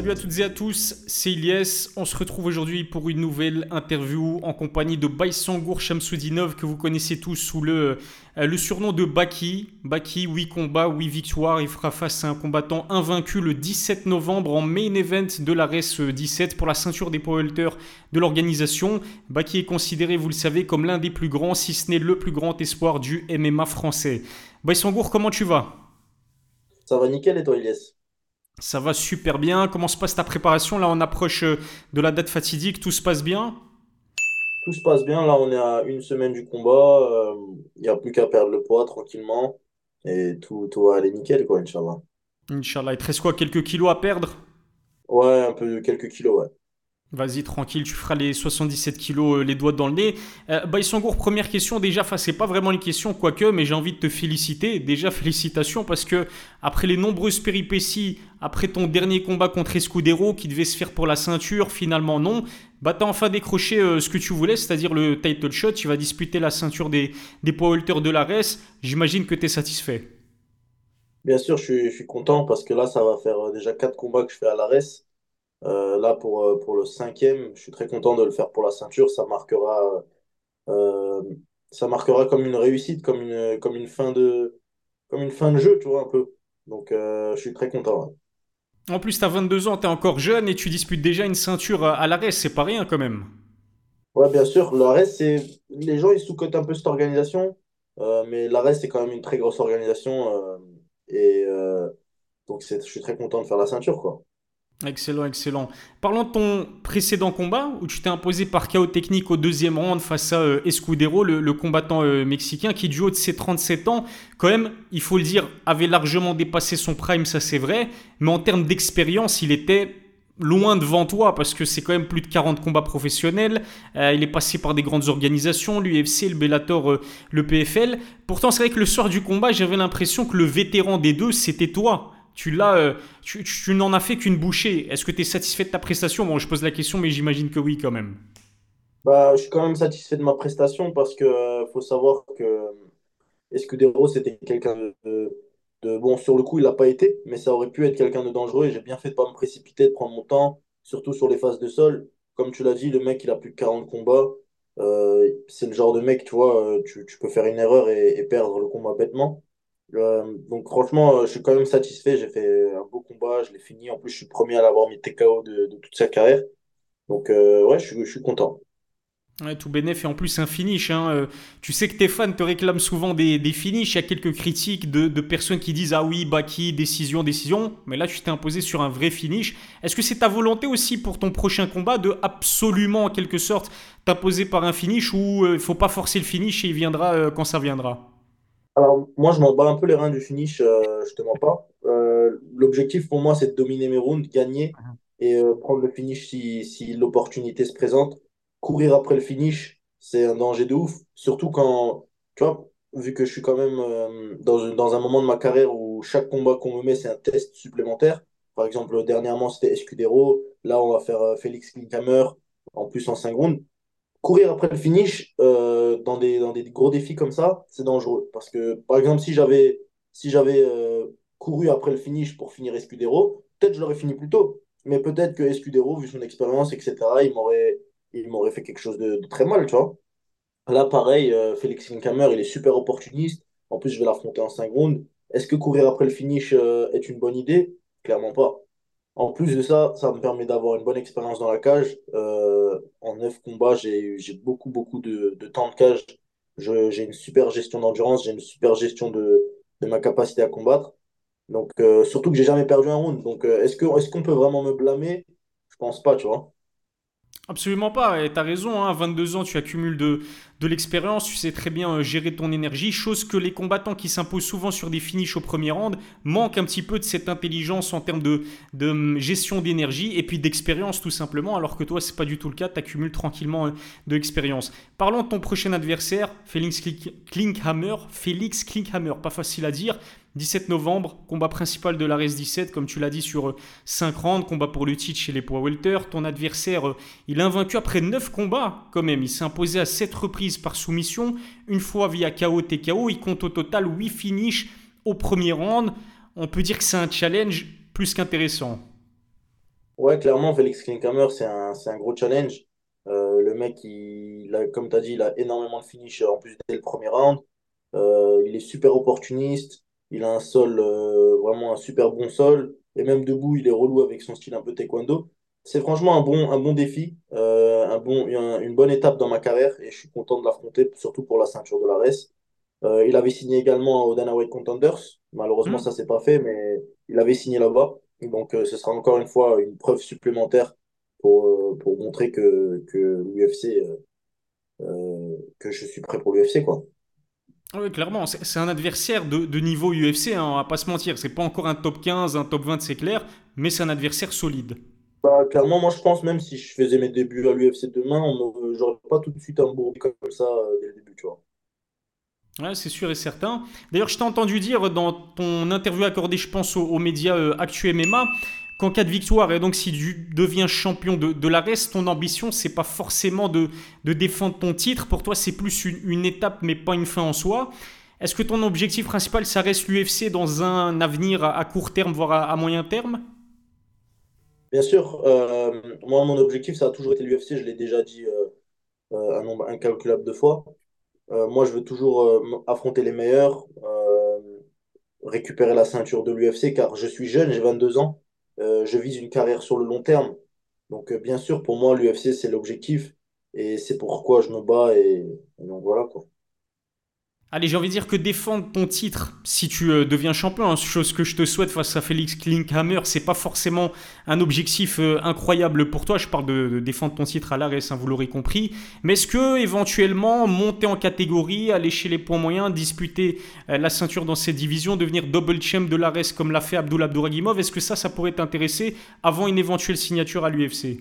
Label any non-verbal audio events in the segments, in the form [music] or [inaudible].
Salut à toutes et à tous, c'est Ilyes. On se retrouve aujourd'hui pour une nouvelle interview en compagnie de Baïsangour Shamsoudinov que vous connaissez tous sous le, euh, le surnom de Baki. Baki, 8 combats, 8 victoires. Il fera face à un combattant invaincu le 17 novembre en main event de la RES 17 pour la ceinture des power de l'organisation. Baki est considéré, vous le savez, comme l'un des plus grands, si ce n'est le plus grand espoir du MMA français. Baïsangour, comment tu vas? Ça va nickel et toi ça va super bien. Comment se passe ta préparation Là, on approche euh, de la date fatidique? Tout se passe bien? Tout se passe bien. Là, on est à une semaine du combat. Il euh, n'y a plus qu'à perdre le poids tranquillement. Et tout, tout va aller nickel, quoi, Inch'Allah. Inch'Allah. Il te reste quoi Quelques kilos à perdre? Ouais, un peu, quelques kilos, ouais. Vas-y, tranquille, tu feras les 77 kilos, euh, les doigts dans le nez. Euh, Baïsangour, première question, déjà, enfin, c'est pas vraiment une question, quoique, mais j'ai envie de te féliciter. Déjà, [laughs] félicitations, parce que après les nombreuses péripéties, après ton dernier combat contre Escudero, qui devait se faire pour la ceinture, finalement non, bah t'as enfin décroché euh, ce que tu voulais, c'est-à-dire le title shot. Tu vas disputer la ceinture des, des poids de la RES. J'imagine que tu es satisfait. Bien sûr, je suis, je suis, content, parce que là, ça va faire euh, déjà 4 combats que je fais à la RES. Euh, là, pour, euh, pour le cinquième, je suis très content de le faire pour la ceinture. Ça marquera, euh, ça marquera comme une réussite, comme une, comme une, fin, de, comme une fin de jeu, tu vois, un peu. Donc, je suis très content. En plus, tu as 22 ans, tu es encore jeune et tu disputes déjà une ceinture à l'ARES. C'est pas rien quand même. Ouais, bien sûr. L'ARES, c'est. Les gens, ils sous-cotent un peu cette organisation. mais l'ARES, c'est quand même une très grosse organisation. et donc, je suis très content de faire la ceinture, quoi. Excellent, excellent. Parlons de ton précédent combat où tu t'es imposé par chaos technique au deuxième round face à euh, Escudero, le, combattant euh, mexicain qui, du haut de ses 37 ans, quand même, il faut le dire, avait largement dépassé son prime, ça c'est vrai, mais en termes d'expérience, il était loin devant toi parce que c'est quand même plus de 40 combats professionnels. Euh, il est passé par des grandes organisations, l'UFC, le Bellator, le PFL. Pourtant, c'est vrai que le soir du combat, j'avais l'impression que le vétéran des deux, c'était toi. Tu l'as, euh, tu, n'en as fait qu'une bouchée. Est-ce que tu es satisfait de ta prestation? Bon, je pose la question, mais j'imagine que oui quand même. Bah, je suis quand même satisfait de ma prestation parce que euh, faut savoir que Escudero, c'était quelqu'un de, Bon, sur le coup, il l'a pas été, mais ça aurait pu être quelqu'un de dangereux et j'ai bien fait de pas me précipiter, de prendre mon temps, surtout sur les phases de sol. Comme tu l'as dit, le mec, il a plus de 40 combats. Euh, c'est le genre de mec, tu vois, tu, peux faire une erreur et perdre le combat bêtement. Euh, donc franchement, euh, je suis quand même satisfait. J'ai fait un beau combat, je l'ai fini. En plus, je suis premier à l'avoir mis TKO de, toute sa carrière. Donc euh, ouais, je, suis content. Ouais, tout bénéf et en plus un finish. Hein. tu sais que tes fans te réclament souvent des, des finishes. Il y a quelques critiques de, de, personnes qui disent Ah oui, Baki, décision, décision. Mais là, tu t'es imposé sur un vrai finish. Est-ce que c'est ta volonté aussi pour ton prochain combat de absolument, en quelque sorte, t'imposer par un finish ou il ne faut pas forcer le finish et il viendra quand ça viendra? Alors, moi, je m'en bats un peu les reins du finish, euh, je te mens pas. Euh, l'objectif pour moi, c'est de dominer mes rounds, gagner mhm. et euh, prendre le finish si, si l'opportunité se présente. Courir après le finish, c'est un danger de ouf. Surtout quand, tu vois, vu que je suis quand même dans, dans un moment de ma carrière où chaque combat qu'on me met, c'est un test supplémentaire. Par exemple, dernièrement, c'était Escudero. Là, on va faire Félix Klinkhammer, en plus en 5 rounds courir après le finish euh, dans, des, dans des gros défis comme ça, c'est dangereux. Parce que, par exemple, si j'avais si j'avais euh, couru après le finish pour finir Escudero, peut-être je l'aurais fini plus tôt. Mais peut-être que Escudero, vu son expérience, etc., il m'aurait il m'aurait fait quelque chose de, très mal, tu. Là, pareil, euh, Félix Inkamer, il est super opportuniste. En plus, je vais l'affronter en 5 rounds. Est-ce que courir après le finish est une bonne idée? Clairement pas. En plus de ça, ça me permet d'avoir une bonne expérience dans la cage. En neuf combats, j'ai beaucoup, beaucoup de, temps de cage. J'ai une super gestion d'endurance, j'ai une super gestion de, ma capacité à combattre. Donc, euh, surtout que j'ai jamais perdu un round. Donc, euh, est-ce qu'on est qu'on peut vraiment me blâmer? Je pense pas, tu vois. Absolument pas, et tu raison, hein, 22 ans, tu accumules de, l'expérience, tu sais très bien euh, gérer ton énergie, chose que les combattants qui s'imposent souvent sur des finishes au premier round manquent un petit peu de cette intelligence en termes de, de hum, gestion d'énergie et puis d'expérience tout simplement, alors que toi, c'est pas du tout le cas, tu accumules tranquillement euh, de l'expérience. Parlons de ton prochain adversaire, Félix Klinkhammer, Félix Klinkhammer, pas facile à dire, 17 novembre, combat principal de la RES 17, comme tu l'as dit, sur 5 euh, rounds, combat pour le titre chez les poids welter. Ton adversaire, euh, il a vaincu après 9 combats quand même. Il s'est imposé à 7 reprises par soumission, une fois via KO TKO. Il compte au total 8 finishes au premier round. On peut dire que c'est un challenge plus qu'intéressant. Ouais, clairement, Félix Klinkhammer, c'est un, un gros challenge. Euh, le mec, il, a- comme tu as dit, il a énormément de finish en plus dès le premier round. Il est super opportuniste. Il a un sol, euh, vraiment un super bon sol. Et même debout, il est relou avec son style un peu taekwondo. C'est franchement un bon, un bon défi, euh, un bon, un- une bonne étape dans ma carrière. Et je suis content de l'affronter, surtout pour la ceinture de la RES. Euh, il avait signé également au Dana White Contenders. Malheureusement, Hmm ça s'est pas fait, mais il avait signé là-bas. Donc, euh, ce sera encore une fois une preuve supplémentaire pour, euh, pour montrer que, que l'UFC, que je suis prêt pour l'UFC, quoi. Oui, clairement, c'est un adversaire de, de niveau UFC, hein, on va pas se mentir. C'est pas encore un top 15, un top 20, c'est clair, mais c'est un adversaire solide. Bah, clairement, moi, je pense, même si je faisais mes débuts à l'UFC demain, on me- j'aurais pas tout de suite un bourbier comme ça euh, dès le début, tu vois. Ouais, c'est sûr et certain. D'ailleurs, je t'ai entendu dire dans ton interview accordée, je pense, aux, aux médias euh, Actu MMA, qu'en cas de victoire, et donc si tu deviens champion de, la RES, ton ambition, c'est pas forcément de, défendre ton titre. Pour toi, c'est plus une, étape, mais pas une fin en soi. Est-ce que ton objectif principal, ça reste l'UFC dans un avenir à, court terme, voire à, moyen terme? Bien sûr, euh, moi, mon objectif, ça a toujours été l'UFC, je l'ai déjà dit euh, euh, un nombre incalculable de fois. Moi, je veux toujours affronter les meilleurs, récupérer la ceinture de l'UFC, car je suis jeune, j'ai 22 ans. Euh, je vise une carrière sur le long terme. Donc, euh, bien sûr, pour moi, l'UFC, c'est l'objectif. Et c'est pourquoi je me bats. Et, et donc, voilà, quoi. Allez, j'ai envie de dire que défendre ton titre, si tu euh, deviens champion, hein, chose que je te souhaite face à Félix Klinkhammer, c'est pas forcément un objectif euh, incroyable pour toi. Je parle de, défendre ton titre à hein, vous l'aurez compris. Mais est-ce que éventuellement monter en catégorie, aller chez les points moyens, disputer euh, la ceinture dans cette division, devenir double champ de l'ARES comme l'a fait Abdul Abdouragimov, est-ce que ça, ça pourrait t'intéresser avant une éventuelle signature à l'UFC Ce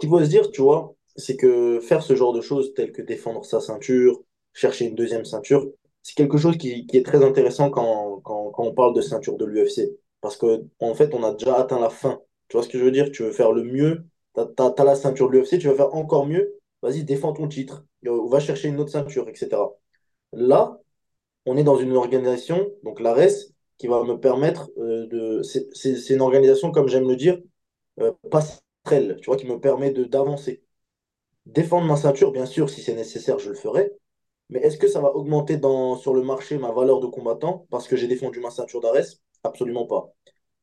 qu'il faut se dire, tu vois, c'est que faire ce genre de choses, telles que défendre sa ceinture, chercher une deuxième ceinture, c'est quelque chose qui, qui est très intéressant quand, quand, quand on parle de ceinture de l'UFC. Parce que, en fait, on a déjà atteint la fin. Tu vois ce que je veux dire? Tu veux faire le mieux, t'as, t'as la ceinture de l'UFC, tu veux faire encore mieux, vas-y, défends ton titre, Euh, va chercher une autre ceinture, etc. Là, on est dans une organisation, donc l'ARES, qui va me permettre euh, de. C'est une organisation, comme j'aime le dire, euh, passerelle, tu vois, qui me permet d'avancer. Défendre ma ceinture, bien sûr, si c'est nécessaire, je le ferai. Mais est-ce que ça va augmenter dans, sur le marché ma valeur de combattant parce que j'ai défendu ma ceinture d'Ares? Absolument pas.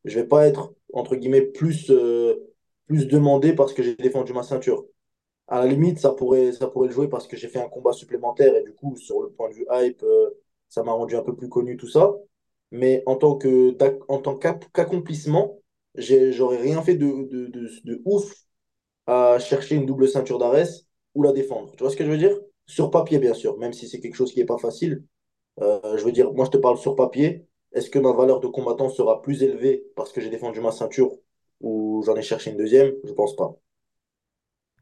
Je vais pas être, entre guillemets, plus, euh, plus demandé parce que j'ai défendu ma ceinture. À la limite, ça pourrait, ça pourrait le jouer parce que j'ai fait un combat supplémentaire et du coup, sur le point de vue hype, euh, ça m'a rendu un peu plus connu, tout ça. Mais en tant que, en tant j'aurais rien fait de, de, de, de ouf à chercher une double ceinture d'Ares ou la défendre. Tu vois ce que je veux dire? Sur papier, bien sûr, même si c'est quelque chose qui n'est pas facile. Euh, je veux dire, moi, je te parle sur papier. Est-ce que ma valeur de combattant sera plus élevée parce que j'ai défendu ma ceinture ou j'en ai cherché une deuxième? Je pense pas.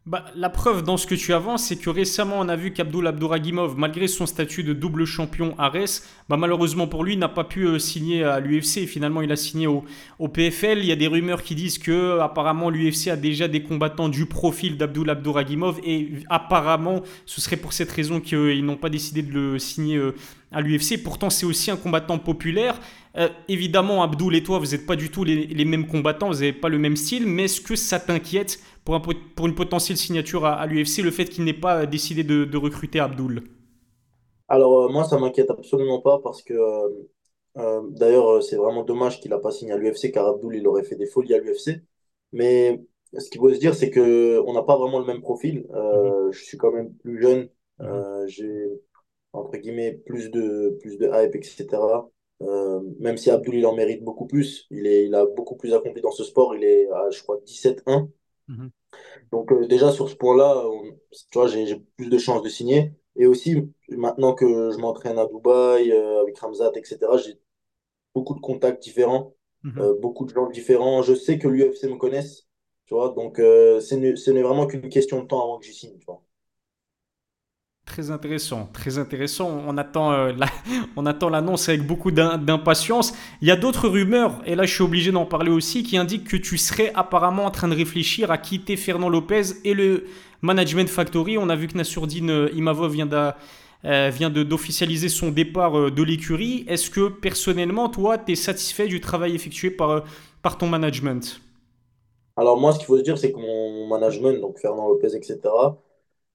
Bah, la preuve dans ce que tu avances, c'est que récemment on a vu qu'Abdul Abdouragimov, malgré son statut de double champion Ares, bah, malheureusement pour lui, n'a pas pu euh, signer à l'UFC. Finalement, il a signé au, PFL. Il y a des rumeurs qui disent que apparemment l'UFC a déjà des combattants du profil d'Abdul Abdouragimov et apparemment ce serait pour cette raison qu'ils n'ont pas décidé de le signer euh, à l'UFC. Pourtant, c'est aussi un combattant populaire. Euh, évidemment, Abdul et toi, vous n'êtes pas du tout les, les mêmes combattants, vous n'avez pas le même style, mais est-ce que ça t'inquiète pour, un pour, une potentielle signature à, à l'UFC le fait qu'il n'ait pas décidé de, de recruter Abdul Alors, euh, moi, ça m'inquiète absolument pas parce que, euh, euh, d'ailleurs, c'est vraiment dommage qu'il n'a pas signé à l'UFC car Abdul, il aurait fait des folies à l'UFC. Mais ce qu'il faut se dire, c'est que on n'a pas vraiment le même profil. Mhm, je suis quand même plus jeune. mhm, j'ai, entre guillemets, plus de, plus de hype, etc. Euh, même si Abdul, il en mérite beaucoup plus. Il est, il a beaucoup plus accompli dans ce sport. Il est à, je crois, 17-1. Mhm. Donc euh, déjà sur ce point-là, tu vois, j'ai plus de chances de signer. Et aussi, maintenant que je m'entraîne à Dubaï, euh, avec Ramzat, etc., j'ai beaucoup de contacts différents, mhm. euh, beaucoup de gens différents. Je sais que l'UFC me connaisse, tu vois. Donc ce n'est ce n'est vraiment qu'une question de temps avant que j'y signe, tu vois. Très intéressant, très intéressant. On attend, euh, [laughs] l'annonce avec beaucoup d'im- d'impatience. Il y a d'autres rumeurs, et là je suis obligé d'en parler aussi, qui indiquent que tu serais apparemment en train de réfléchir à quitter Fernand Lopez et le Management Factory. On a vu que Nassourdine euh, Imavov vient euh, d'officialiser son départ de l'écurie. Est-ce que personnellement, toi, tu es satisfait du travail effectué par, par ton management? Alors moi, ce qu'il faut se dire, c'est que mon management, donc Fernand Lopez, etc.,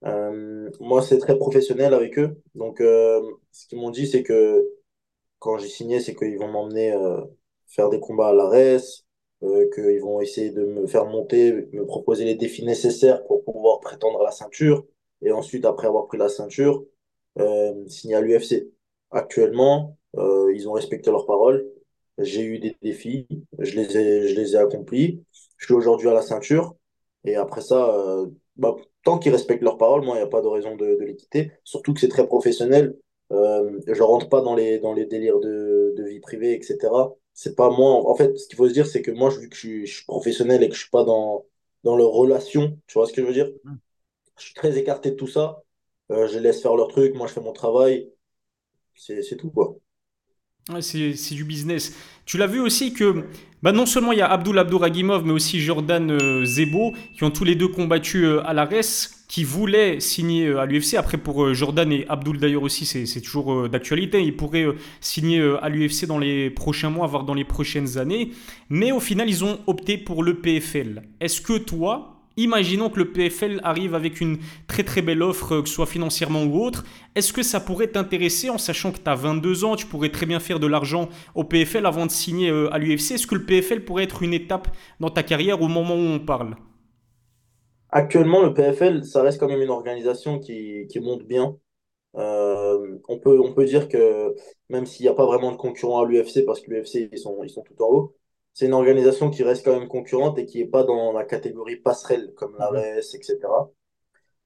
euh, moi, c'est très professionnel avec eux. Donc, euh, ce qu'ils m'ont dit, c'est que quand j'ai signé, c'est qu'ils vont m'emmener euh, faire des combats à l'ARES, qu'ils vont essayer de me faire monter, me proposer les défis nécessaires pour pouvoir prétendre à la ceinture. Et ensuite, après avoir pris la ceinture, signer à l'UFC. Actuellement, ils ont respecté leur parole. J'ai eu des défis, je les ai, je les ai accomplis. Je suis aujourd'hui à la ceinture. Et après ça, bah, tant qu'ils respectent leur parole, moi, il n'y a pas de raison de, de les quitter. Surtout que c'est très professionnel. Euh, je rentre pas dans les, dans les délires de, de vie privée, etc. C'est pas moi. En fait, ce qu'il faut se dire, c'est que moi, vu que je suis, je suis professionnel et que je suis pas dans, dans leur relation, tu vois ce que je veux dire? Je suis très écarté de tout ça. Euh, je laisse faire leur truc. Moi, je fais mon travail. C'est tout, quoi. C'est du business. Tu l'as vu aussi que bah non seulement il y a Abdul Abdouragimov, mais aussi Jordan euh, Zebo, qui ont tous les deux combattu euh, à l'ARES, qui voulaient signer euh, à l'UFC. Après, pour euh, Jordan et Abdul d'ailleurs aussi, c'est toujours d'actualité. Ils pourraient signer à l'UFC dans les prochains mois, voire dans les prochaines années. Mais au final, ils ont opté pour le PFL. Est-ce que toi, Imaginons que le PFL arrive avec une très très belle offre, euh, que ce soit financièrement ou autre. Est-ce que ça pourrait t'intéresser en sachant que tu as 22 ans, tu pourrais très bien faire de l'argent au PFL avant de signer euh, à l'UFC Est-ce que le PFL pourrait être une étape dans ta carrière au moment où on parle? Actuellement, le PFL, ça reste quand même une organisation qui, monte bien. Euh, on peut, on peut dire que même s'il n'y a pas vraiment de concurrent à l'UFC, parce que l'UFC, ils sont, ils sont tout en haut, c'est une organisation qui reste quand même concurrente et qui n'est pas dans la catégorie passerelle, comme Mhm, l'ARES, etc.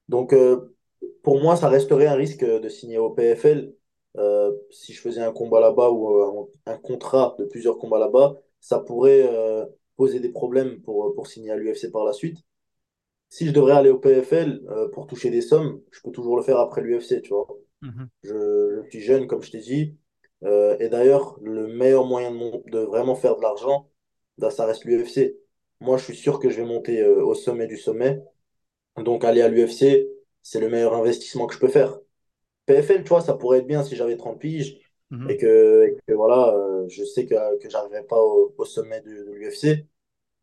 Donc, euh, pour moi, ça resterait un risque de signer au PFL. Euh, si je faisais un combat là-bas ou euh, un contrat de plusieurs combats là-bas, ça pourrait euh, poser des problèmes pour, pour signer à l'UFC par la suite. Si je devrais aller au PFL euh, pour toucher des sommes, je peux toujours le faire après l'UFC, tu vois. mhm, Je, je suis jeune, comme je t'ai dit. Euh, et d'ailleurs, le meilleur moyen de, mon- de vraiment faire de l'argent, bah, ça reste l'UFC. Moi, je suis sûr que je vais monter euh, au sommet du sommet. Donc, aller à l'UFC, c'est le meilleur investissement que je peux faire. PFL, tu vois, ça pourrait être bien si j'avais 30 piges et mhm. que, et que, voilà, euh, je sais que, que j'arriverai pas au, au sommet de, de l'UFC.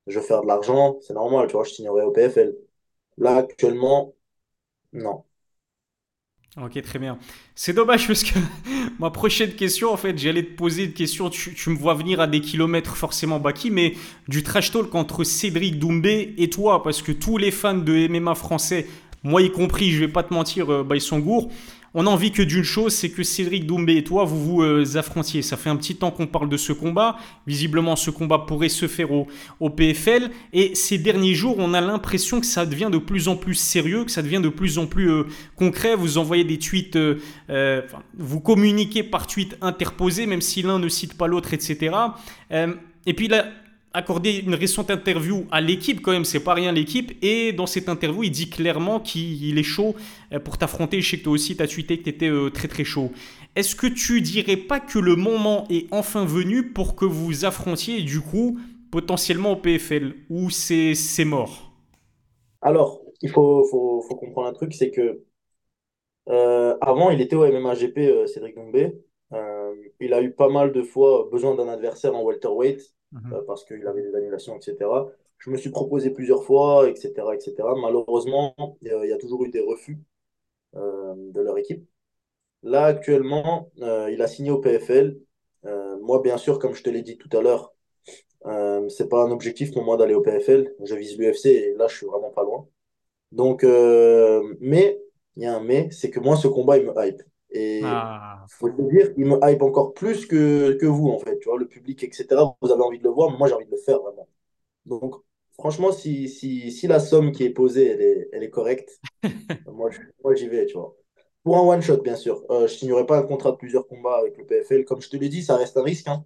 Je vais faire de l'argent, c'est normal, tu vois, je signerai au PFL. Là, actuellement, non. Ok, très bien. C'est dommage parce que [laughs] ma prochaine question, en fait, j'allais te poser une question. Tu, tu me vois venir à des kilomètres forcément, Baki, mais du trash talk entre Cédric Doumbé et toi, parce que tous les fans de MMA français, moi y compris, je vais pas te mentir, euh, On a envie que d'une chose, c'est que Cédric Doumbé et toi, vous vous euh, affrontiez. Ça fait un petit temps qu'on parle de ce combat. Visiblement, ce combat pourrait se faire au, PFL. Et ces derniers jours, on a l'impression que ça devient de plus en plus sérieux, que ça devient de plus en plus euh, concret. Vous envoyez des tweets, euh, vous communiquez par tweet interposé, même si l'un ne cite pas l'autre, etc. Et puis là, accordé une récente interview à l'équipe quand même, c'est pas rien l'équipe, et dans cette interview il dit clairement qu'il est chaud euh, pour t'affronter, je sais que toi aussi t'as tweeté que t'étais euh, très très chaud. Est-ce que tu dirais pas que le moment est enfin venu pour que vous affrontiez du coup potentiellement au PFL, ou c'est mort? Alors, il faut, faut, comprendre un truc, c'est que Euh, avant, il était au MMA-GP, Cédric Doumbé. Il a eu pas mal de fois besoin d'un adversaire en welterweight Mhm. euh, parce qu'il avait des annulations, etc. Je me suis proposé plusieurs fois, etc., etc. Malheureusement, euh, il y a toujours eu des refus euh, de leur équipe. Là, actuellement, il a signé au PFL. Moi, bien sûr, comme je te l'ai dit tout à l'heure, c'est pas un objectif pour moi d'aller au PFL. Je vise l'UFC et là, je suis vraiment pas loin. Donc, mais, il y a un mais, c'est que moi, ce combat, il me hype. Et Ah. faut te dire, il me hype encore plus que, que vous, en fait. Tu vois, le public, etc. Vous avez envie de le voir, mais moi, j'ai envie de le faire, vraiment. Donc, franchement, si, si, si la somme qui est posée, elle est, elle est correcte, [laughs] moi, j'y vais, tu vois. Pour un one-shot, bien sûr. Euh, je signerai pas un contrat de plusieurs combats avec le PFL. Comme je te l'ai dit, ça reste un risque, hein.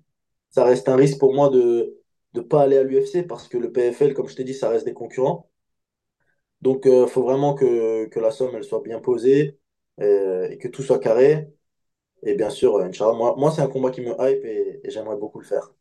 Ça reste un risque pour moi de ne pas aller à l'UFC parce que le PFL, comme je t'ai dit, ça reste des concurrents. Donc, il faut vraiment que, que la somme elle soit bien posée euh, et que tout soit carré. Et bien sûr, euh, Inch'Allah, moi, moi c'est un combat qui me hype et, et j'aimerais beaucoup le faire.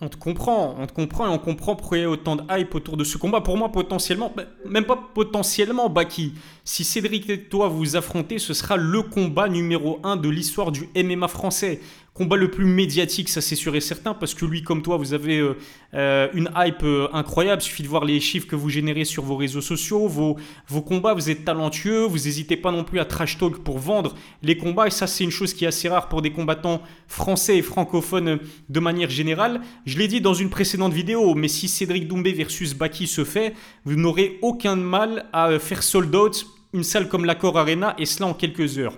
On te comprend, on te comprend et on comprend pourquoi il y a autant de hype autour de ce combat. Pour moi, potentiellement, bah, même pas potentiellement, Baki. Si Cédric et toi vous affrontez, ce sera le combat numéro un de l'histoire du MMA français. Combat le plus médiatique, ça c'est sûr et certain, parce que lui comme toi, vous avez euh, euh, une hype euh, incroyable. Il suffit de voir les chiffres que vous générez sur vos réseaux sociaux, vos, combats, vous êtes talentueux, vous n'hésitez pas non plus à trash talk pour vendre les combats, et ça c'est une chose qui est assez rare pour des combattants français et francophones de manière générale. Je l'ai dit dans une précédente vidéo, mais si Cédric Doumbé versus Baki se fait, vous n'aurez aucun mal à faire sold out une salle comme l'Accor Arena, et cela en quelques heures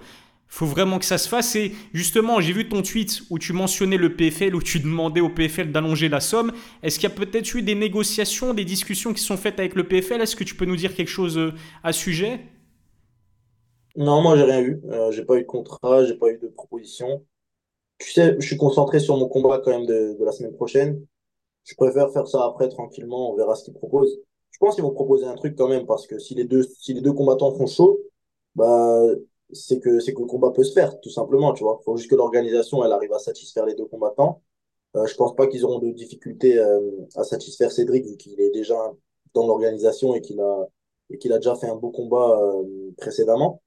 faut vraiment que ça se fasse. Et justement, j'ai vu ton tweet où tu mentionnais le PFL, où tu demandais au PFL d'allonger la somme. Est-ce qu'il y a peut-être eu des négociations, des discussions qui sont faites avec le PFL Est-ce que tu peux nous dire quelque chose euh, à ce sujet? Non, moi, j'ai rien eu. Euh, j'ai pas eu de contrat, j'ai pas eu de proposition. Tu sais, je suis concentré sur mon combat quand même de, de la semaine prochaine. Je préfère faire ça après, tranquillement. On verra ce qu'ils proposent. Je pense qu'ils vont proposer un truc quand même, parce que si les deux, si les deux combattants font chaud, bah, c'est que, c'est que le combat peut se faire, tout simplement, tu vois. Il faut juste que l'organisation, elle arrive à satisfaire les deux combattants. Euh, je pense pas qu'ils auront de difficultés euh, à satisfaire Cédric, vu qu'il est déjà dans l'organisation et qu'il a, et qu'il a déjà fait un beau combat euh, précédemment.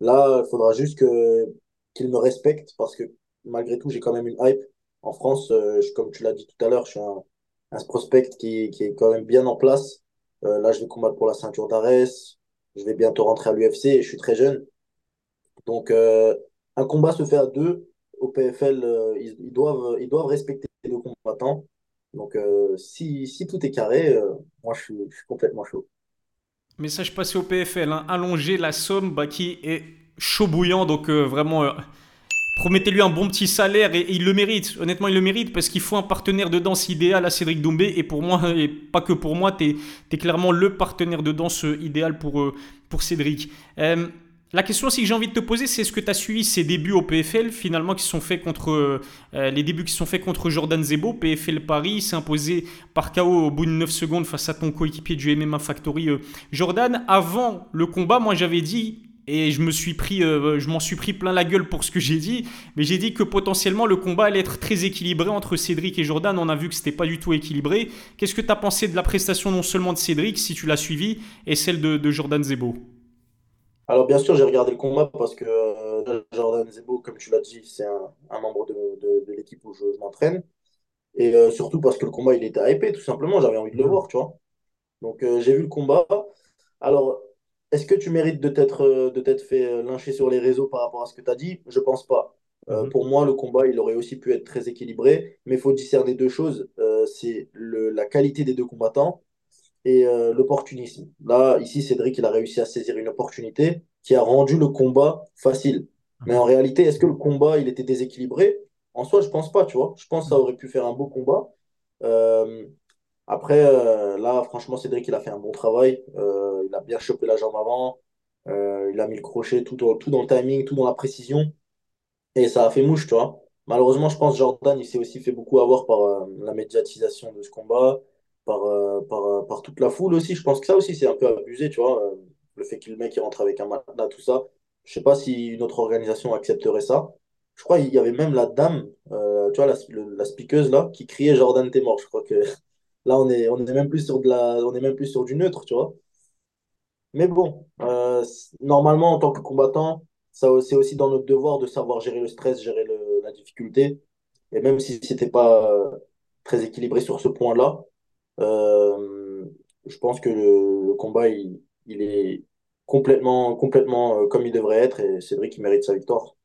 Là, il faudra juste que, qu'il me respecte, parce que malgré tout, j'ai quand même une hype. En France, euh, je, comme tu l'as dit tout à l'heure, je suis un, un prospect qui, qui est quand même bien en place. là, je vais combattre pour la ceinture d'Arès. Je vais bientôt rentrer à l'UFC et je suis très jeune. Donc, euh, un combat se fait à deux. Au PFL, euh, ils, doivent, ils doivent respecter les deux combattants. Donc, euh, si, si, tout est carré, moi, je suis, complètement chaud. Message passé au PFL. Hein. Allonger la somme, qui est chaud bouillant. Donc, vraiment, promettez-lui un bon petit salaire et, il le mérite. Honnêtement, il le mérite parce qu'il faut un partenaire de danse idéal à Cédric Doumbé. Et pour moi, [laughs] et pas que pour moi, tu es, clairement le partenaire de danse idéal pour, pour Cédric. La question aussi que j'ai envie de te poser, c'est est-ce que tu as suivi ces débuts au PFL finalement qui sont faits contre euh, les débuts qui sont faits contre Jordan Zebo, PFL Paris s'est imposé par KO au bout de 9 secondes face à ton coéquipier du MMA Factory euh, Jordan. Avant le combat, moi j'avais dit et je me suis pris euh, je m'en suis pris plein la gueule pour ce que j'ai dit, mais j'ai dit que potentiellement le combat allait être très équilibré entre Cédric et Jordan. On a vu que c'était pas du tout équilibré. Qu'est-ce que tu as pensé de la prestation non seulement de Cédric si tu l'as suivi et celle de, de Jordan Zebo? Alors, bien sûr, j'ai regardé le combat parce que euh, Jordan Zebo, comme tu l'as dit, c'est un, membre de, de, l'équipe où je, m'entraîne. Et euh, surtout parce que le combat, il était hypé, tout simplement. J'avais envie de le voir, tu vois. Donc, euh, j'ai vu le combat. Alors, est-ce que tu mérites de t'être de t'être fait lyncher sur les réseaux par rapport à ce que tu as dit? Je pense pas. Mhm. Pour moi, le combat, il aurait aussi pu être très équilibré, mais il faut discerner deux choses. c'est la qualité des deux combattants et euh, l'opportunisme. Là, ici, Cédric, il a réussi à saisir une opportunité qui a rendu le combat facile. Mais en réalité, est-ce que le combat, il était déséquilibré? En soi, je pense pas, tu vois. Je pense que ça aurait pu faire un beau combat. Euh, après, euh, là, franchement, Cédric, il a fait un bon travail. il a bien chopé la jambe avant. il a mis le crochet tout, tout dans le timing, tout dans la précision. Et ça a fait mouche, tu vois. Malheureusement, je pense Jordan, il s'est aussi fait beaucoup avoir par la médiatisation de ce combat par, euh, par, euh, par, toute la foule aussi. Je pense que ça aussi, c'est un peu abusé, tu vois. Euh, le fait que le mec rentre avec un matelas, tout ça. Je sais pas si une autre organisation accepterait ça. Je crois qu'il y avait même la dame, tu vois, la, la speakeuse là, qui criait Jordan, t'es mort. Je crois que [laughs] là, on est, on est même plus sur de la, on est même plus sur du neutre, tu vois. Mais bon, normalement, en tant que combattant, c'est aussi dans notre devoir de savoir gérer le stress, gérer la difficulté. Et même si c'était pas très équilibré sur ce point-là, je pense que le, combat, il, est complètement, complètement euh, comme il devrait être et Cédric, il mérite sa victoire.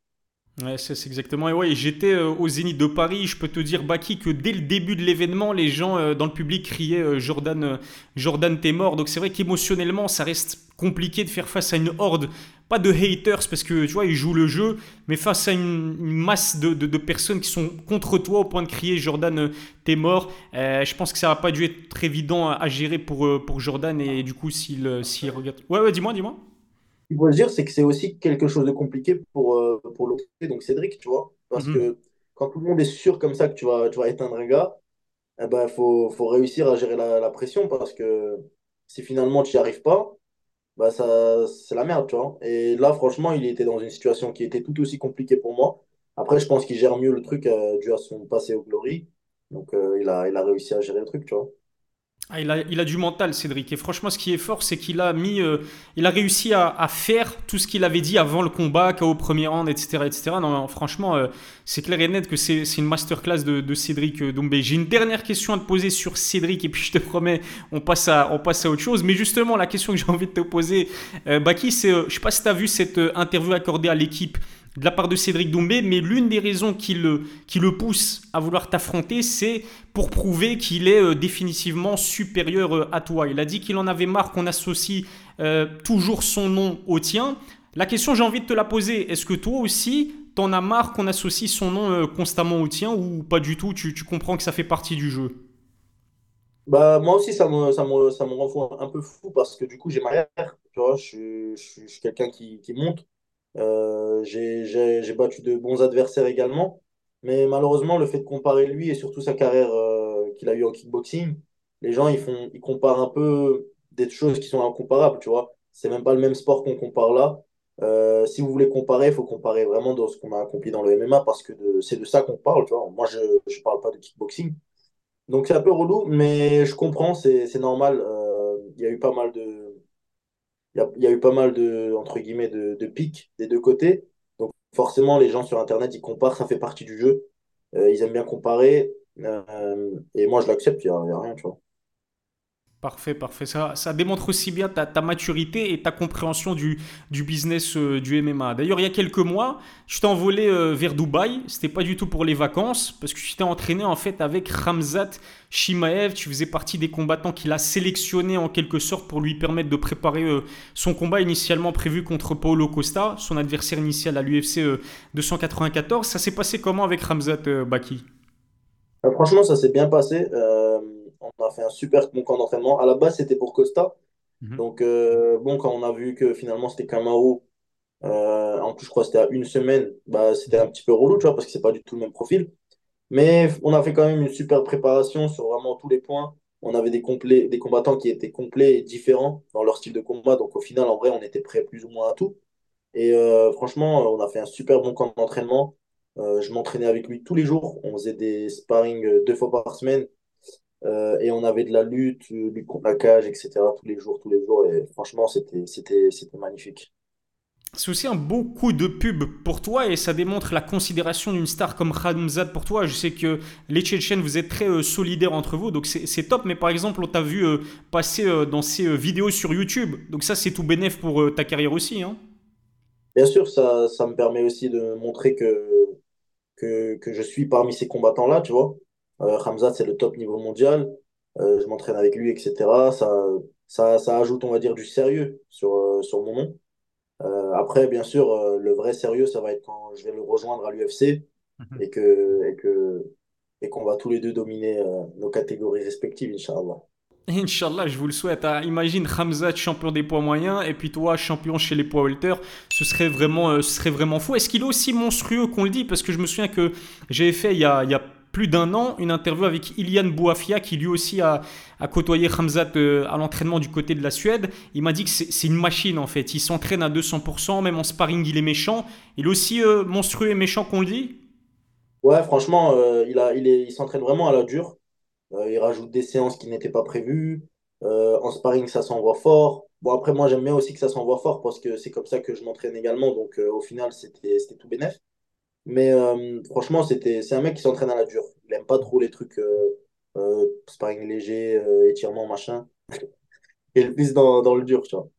Ouais, c'est exactement. Et ouais, j'étais euh, au Zénith de Paris. Je peux te dire, Baki, que dès le début de l'événement, les gens dans le public criaient Jordan, Jordan, t'es mort. Donc c'est vrai qu'émotionnellement, ça reste compliqué de faire face à une horde pas de haters parce que tu vois, ils jouent le jeu, mais face à une, masse de, de, personnes qui sont contre toi au point de crier Jordan, euh, t'es mort. Euh, je pense que ça va pas dû être très évident à, gérer pour, euh, pour Jordan et du coup, s'il regarde. Ouais, ouais, dis-moi, dis-moi. Ce qu'il faut dire, c'est que c'est aussi quelque chose de compliqué pour, pour l'autre, donc Cédric, tu vois. Parce mhm. que quand tout le monde est sûr comme ça que tu vas, tu vas éteindre un gars, il eh ben, faut, faut réussir à gérer la, la pression parce que si finalement tu n'y arrives pas, bah ça, c'est la merde, tu vois. Et là, franchement, il était dans une situation qui était tout aussi compliquée pour moi. Après, je pense qu'il gère mieux le truc euh, dû à son passé au Glory. Donc, euh, il, a, il a réussi à gérer le truc, tu vois. Ah, il, a, du mental, Cédric. Et franchement, ce qui est fort, c'est qu'il a mis, euh, il a réussi à, faire tout ce qu'il avait dit avant le combat, KO premier round, etc., etc. Non, franchement, euh, c'est clair et net que c'est une masterclass de, de Cédric euh, Doumbé. J'ai une dernière question à te poser sur Cédric, et puis je te promets, on passe à, on passe à autre chose. Mais justement, la question que j'ai envie de te poser, Baki, c'est, je sais pas si tu as vu cette interview accordée à l'équipe de la part de Cédric Doumbé, mais l'une des raisons qui le, qui le pousse à vouloir t'affronter, c'est pour prouver qu'il est euh, définitivement supérieur euh, à toi. Il a dit qu'il en avait marre qu'on associe euh, toujours son nom au tien. La question, j'ai envie de te la poser, est-ce que toi aussi, t'en as marre qu'on associe son nom constamment au tien ou pas du tout? Tu, tu, comprends que ça fait partie du jeu bah, moi aussi, ça me, ça, me, ça me rend un peu fou parce que du coup, j'ai ma tu vois, je, je, je suis quelqu'un qui, qui monte. Euh, j'ai battu de bons adversaires également. Mais malheureusement, le fait de comparer lui et surtout sa carrière euh, qu'il a eue en kickboxing, les gens ils font, ils comparent un peu des choses qui sont incomparables, tu vois. C'est même pas le même sport qu'on compare là. Euh, si vous voulez comparer, il faut comparer vraiment dans ce qu'on a accompli dans le MMA parce que c'est de ça qu'on parle, tu vois. Moi, je ne parle pas de kickboxing. Donc c'est un peu relou, mais je comprends, c'est normal. Il y a eu pas mal de, il y a, eu pas mal de, entre guillemets, de, de pics des deux côtés. Donc forcément, les gens sur Internet, ils comparent, ça fait partie du jeu. Euh, ils aiment bien comparer. Euh, et moi, je l'accepte, il n'y a, rien, tu vois. Parfait, parfait. Ça, ça démontre aussi bien ta, maturité et ta compréhension du, du business euh, du MMA. D'ailleurs, il y a quelques mois, je t'ai envolé euh, vers Dubaï. C'était pas du tout pour les vacances, parce que je t'ai entraîné en fait avec Ramzat Shimaev. Tu faisais partie des combattants qu'il a sélectionnés en quelque sorte pour lui permettre de préparer euh, son combat initialement prévu contre Paulo Costa, son adversaire initial à l'UFC 294. Ça s'est passé comment avec Ramzat Baki? Franchement, ça s'est bien passé on a fait un super bon camp d'entraînement. À la base, c'était pour Costa. Mhm. Donc, euh, bon, quand on a vu que finalement c'était Camaro, euh, en plus, je crois que c'était à une semaine, bah, c'était un petit peu relou, tu vois, parce que c'est pas du tout le même profil. Mais on a fait quand même une super préparation sur vraiment tous les points. On avait des, complets, des combattants qui étaient complets et différents dans leur style de combat. Donc, au final, en vrai, on était prêts plus ou moins à tout. Et euh, franchement, on a fait un super bon camp d'entraînement. je m'entraînais avec lui tous les jours. On faisait des sparring deux fois par semaine. Euh, et on avait de la lutte, euh, lutte contre la cage, etc. tous les jours, tous les jours. Et franchement, c'était, c'était, c'était magnifique. C'est aussi un beau coup de pub pour toi et ça démontre la considération d'une star comme Khamzat pour toi. Je sais que les Tchétchènes, vous êtes très euh, solidaires entre vous, donc c'est, top. Mais par exemple, on t'a vu passer dans ces vidéos sur YouTube. Donc ça, c'est tout bénéf pour ta carrière aussi. Hein Bien sûr, ça, ça me permet aussi de montrer que, que, que je suis parmi ces combattants-là, tu vois. Euh, Hamza, c'est le top niveau mondial. Euh, je m'entraîne avec lui, etc. Ça, ça, ça ajoute, on va dire, du sérieux sur, euh, sur mon nom. après, bien sûr, le vrai sérieux, ça va être quand je vais le rejoindre à l'UFC mhm. et que, et que, et qu'on va tous les deux dominer nos catégories respectives, Inch'Allah. Inch'Allah, je vous le souhaite. Hein. Imagine Hamza champion des poids moyens et puis toi champion chez les poids welter. Ce serait vraiment, ce serait vraiment fou. Est-ce qu'il est aussi monstrueux qu'on le dit? Parce que je me souviens que j'avais fait il y a, il y a plus d'un an une interview avec Ilian Bouafia qui lui aussi a, côtoyé Hamzat euh, à l'entraînement du côté de la Suède. Il m'a dit que c'est une machine en fait. Il s'entraîne à 200%, même en sparring il est méchant. Il est aussi euh, monstrueux et méchant qu'on le dit? Ouais, franchement, euh, il, s'entraîne vraiment à la dure. il rajoute des séances qui n'étaient pas prévues. en sparring, ça s'envoie fort. Bon, après, moi, j'aime bien aussi que ça s'envoie fort parce que c'est comme ça que je m'entraîne également. Donc, au final, c'était tout bénéf. Mais euh, franchement, c'était, c'est un mec qui s'entraîne à la dure. Il aime pas trop les trucs euh, euh, sparring léger, étirement, machin. [laughs] Il est plus dans, dans le dur, tu vois.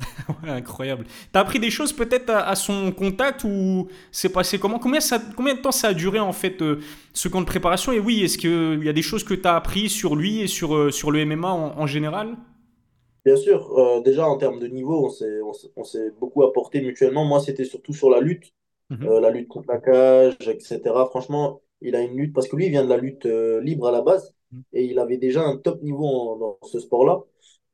[laughs] ouais, incroyable. T'as appris des choses peut-être à, son contact ou c'est passé comment? Combien, ça, combien de temps ça a duré en fait ce camp de préparation? Et oui, est-ce qu'il y a des choses que tu as appris sur lui et sur, sur le MMA en, général? Bien sûr, déjà en termes de niveau, on s'est, on s'est beaucoup apporté mutuellement. Moi, c'était surtout sur la lutte. Mhm. Euh, la lutte contre la cage, etc. Franchement, il a une lutte, parce que lui, il vient de la lutte euh, libre à la base, mhm. et il avait déjà un top niveau dans ce sport-là.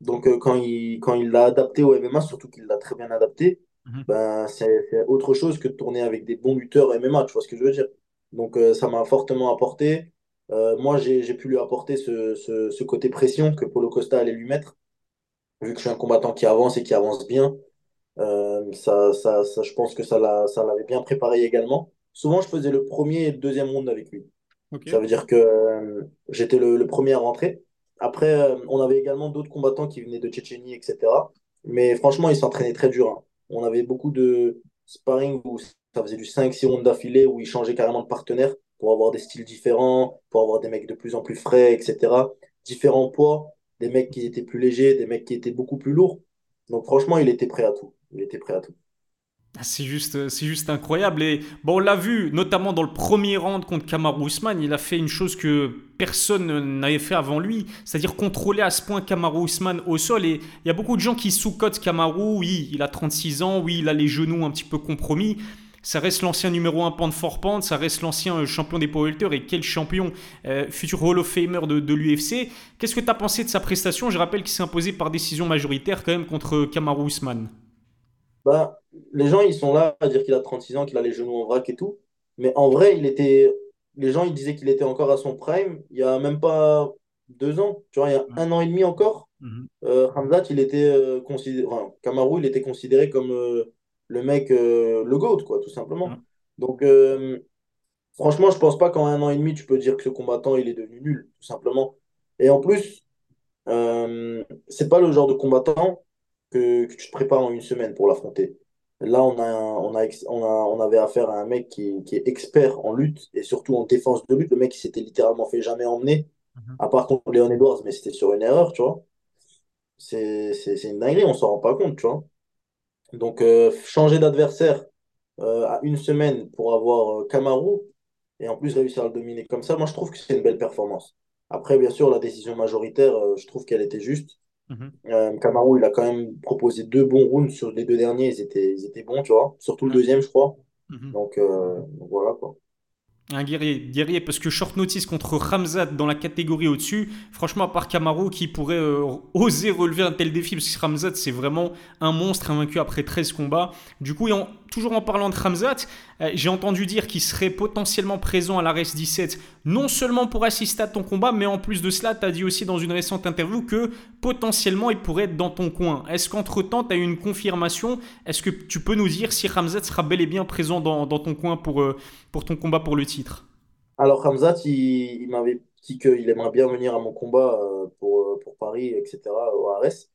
Donc, euh, quand il quand il l'a adapté au MMA, surtout qu'il l'a très bien adapté, mhm. ben, c'est autre chose que de tourner avec des bons lutteurs MMA, tu vois ce que je veux dire. Donc, ça m'a fortement apporté. moi, j'ai pu lui apporter ce, ce, ce, côté pression que Polo Costa allait lui mettre, vu que je suis un combattant qui avance et qui avance bien. Euh, ça, ça, ça, je pense que ça l'avait bien préparé également. Souvent, je faisais le premier et le deuxième round avec lui. Ça veut dire que euh, j'étais le, premier à rentrer. Après, euh, on avait également d'autres combattants qui venaient de Tchétchénie, etc. Mais franchement, ils s'entraînaient très dur. hein. On avait beaucoup de sparring où ça faisait du cinq six rounds d'affilée, où ils changeaient carrément de partenaire pour avoir des styles différents, pour avoir des mecs de plus en plus frais, etc. Différents poids, des mecs qui étaient plus légers, des mecs qui étaient beaucoup plus lourds. Donc franchement, il était prêt à tout. Il était prêt à tout. Ah, C'est juste, c'est juste incroyable. Et bon, on l'a vu, notamment dans le premier round contre Kamaru Usman, il a fait une chose que personne n'avait fait avant lui, c'est-à-dire contrôler à ce point Kamaru Usman au sol. Et il y a beaucoup de gens qui sous-cotent Kamaru. Oui, il a 36 ans, oui, il a les genoux un petit peu compromis. Ça reste l'ancien numéro un pan de fort pente, ça reste l'ancien champion des powerlifters et quel champion, euh, futur Hall of Famer de, de l'UFC. Qu'est-ce que tu as pensé de sa prestation? Je rappelle qu'il s'est imposé par décision majoritaire quand même contre Kamaru Usman. Bah, les gens, ils sont là à dire qu'il a 36 ans, qu'il a les genoux en vrac et tout. Mais en vrai, il était. Les gens, ils disaient qu'il était encore à son prime il y a même pas deux ans. Tu vois, il y a un an et demi encore. Mhm. Euh, Hamzat, il était euh, considéré. Enfin, Kamaru, il était considéré comme euh, le mec, le GOAT, quoi, tout simplement. Donc, franchement, je pense pas qu'en un an et demi, tu peux dire que ce combattant, il est devenu nul, tout simplement. Et en plus, c'est pas le genre de combattant que, que tu te prépares en une semaine pour l'affronter. Là, on a, on a, on a, on avait affaire à un mec qui, qui est expert en lutte et surtout en défense de lutte. Le mec, il s'était littéralement fait jamais emmener, Mhm. à part contre Leon Edwards, mais c'était sur une erreur, tu vois. C'est, c'est, c'est une dinguerie, on s'en rend pas compte, tu vois. Donc, euh, changer d'adversaire euh, à une semaine pour avoir euh, Kamaru et en plus réussir à le dominer comme ça, moi, je trouve que c'est une belle performance. Après, bien sûr, la décision majoritaire, euh, je trouve qu'elle était juste. Mhm. Euh, Kamaru, il a quand même proposé deux bons rounds sur les deux derniers, ils étaient, ils étaient bons, tu vois. Surtout le deuxième, je crois. Mhm. Donc, euh, donc voilà, quoi. Un guerrier, guerrier, parce que short notice contre Ramzat dans la catégorie au-dessus, franchement, à part Kamaru qui pourrait euh, oser relever un tel défi, parce que Ramzat, c'est vraiment un monstre invaincu après 13 combats. Du coup, et en- toujours en parlant de Ramzat, euh, j'ai entendu dire qu'il serait potentiellement présent à la RES 17, non seulement pour assister à ton combat, mais en plus de cela, tu as dit aussi dans une récente interview que potentiellement il pourrait être dans ton coin. Est-ce qu'entre-temps, tu as eu une confirmation? Est-ce que tu peux nous dire si Ramzat sera bel et bien présent dans, ton coin pour, euh, pour ton combat pour le titre? Alors, Hamzat, il, m'avait dit qu'il aimerait bien venir à mon combat euh, pour, Paris, etc., au ARS.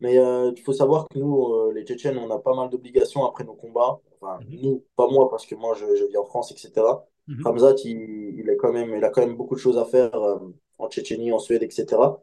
Mais euh, il faut savoir que nous, euh, les Tchétchènes, on a pas mal d'obligations après nos combats. Enfin, Mhm. nous, pas moi, parce que moi, je, je vis en France, etc. Mhm. Hamzat, il, il est quand même, il a quand même beaucoup de choses à faire euh, en Tchétchénie, en Suède, etc.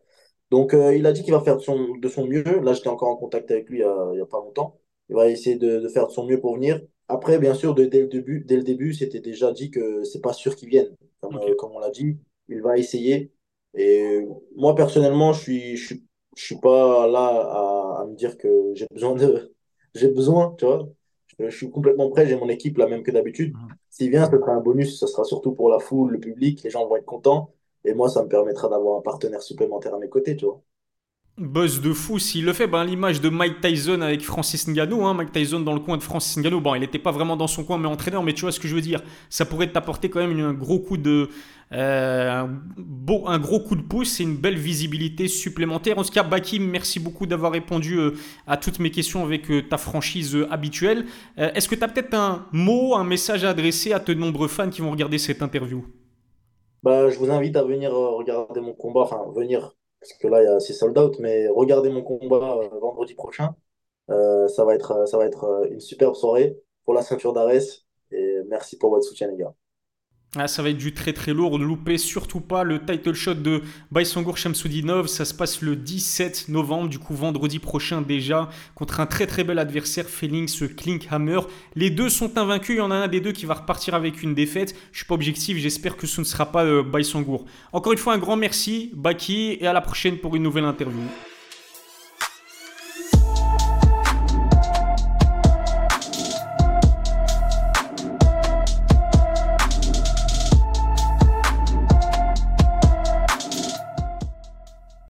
Donc, euh, il a dit qu'il va faire de son, de son mieux. Là, j'étais encore en contact avec lui il y a, il y a pas longtemps. Il va essayer de, de faire de son mieux pour venir. Après, bien sûr, de- dès le début, dès le début, c'était déjà dit que c'est pas sûr qu'il vienne. Comme, euh, comme on l'a dit, il va essayer. Et moi, personnellement, je suis, je suis, je suis pas là à, à me dire que j'ai besoin de, [laughs] j'ai besoin, tu vois. Je, je suis complètement prêt, j'ai mon équipe là même que d'habitude. Mhm. S'il vient, ce sera un bonus, ce sera surtout pour la foule, le public, les gens vont être contents. Et moi, ça me permettra d'avoir un partenaire supplémentaire à mes côtés, tu vois. Buzz de fou, s'il le fait, ben, l'image de Mike Tyson avec Francis Ngannou, hein, Mike Tyson dans le coin de Francis Ngannou, bon, il n'était pas vraiment dans son coin, mais entraîneur, mais tu vois ce que je veux dire, ça pourrait t'apporter quand même un gros coup de, euh, un, beau- un gros coup de pouce et une belle visibilité supplémentaire. En tout cas, Baki, merci beaucoup d'avoir répondu euh, à toutes mes questions avec euh, ta franchise habituelle. Est-ce que tu as peut-être un mot, un message à adresser à de nombreux fans qui vont regarder cette interview? Bah, je vous invite à venir regarder mon combat, enfin venir, parce que là, il y a- c'est sold out, mais regardez mon combat euh, vendredi prochain. Euh, ça va être, euh, ça va être une superbe soirée pour la ceinture d'Arès. Et merci pour votre soutien, les gars. Ah, ça va être du très très lourd. Ne loupez surtout pas le title shot de Baïsangour Shamsoudinov. Ça se passe le 17 novembre, du coup vendredi prochain déjà, contre un très très bel adversaire, Felix Klinkhammer. Les deux sont invaincus. Il y en a un des deux qui va repartir avec une défaite. Je suis pas objectif. J'espère que ce ne sera pas euh. Encore une fois, un grand merci, Baki, et à la prochaine pour une nouvelle interview.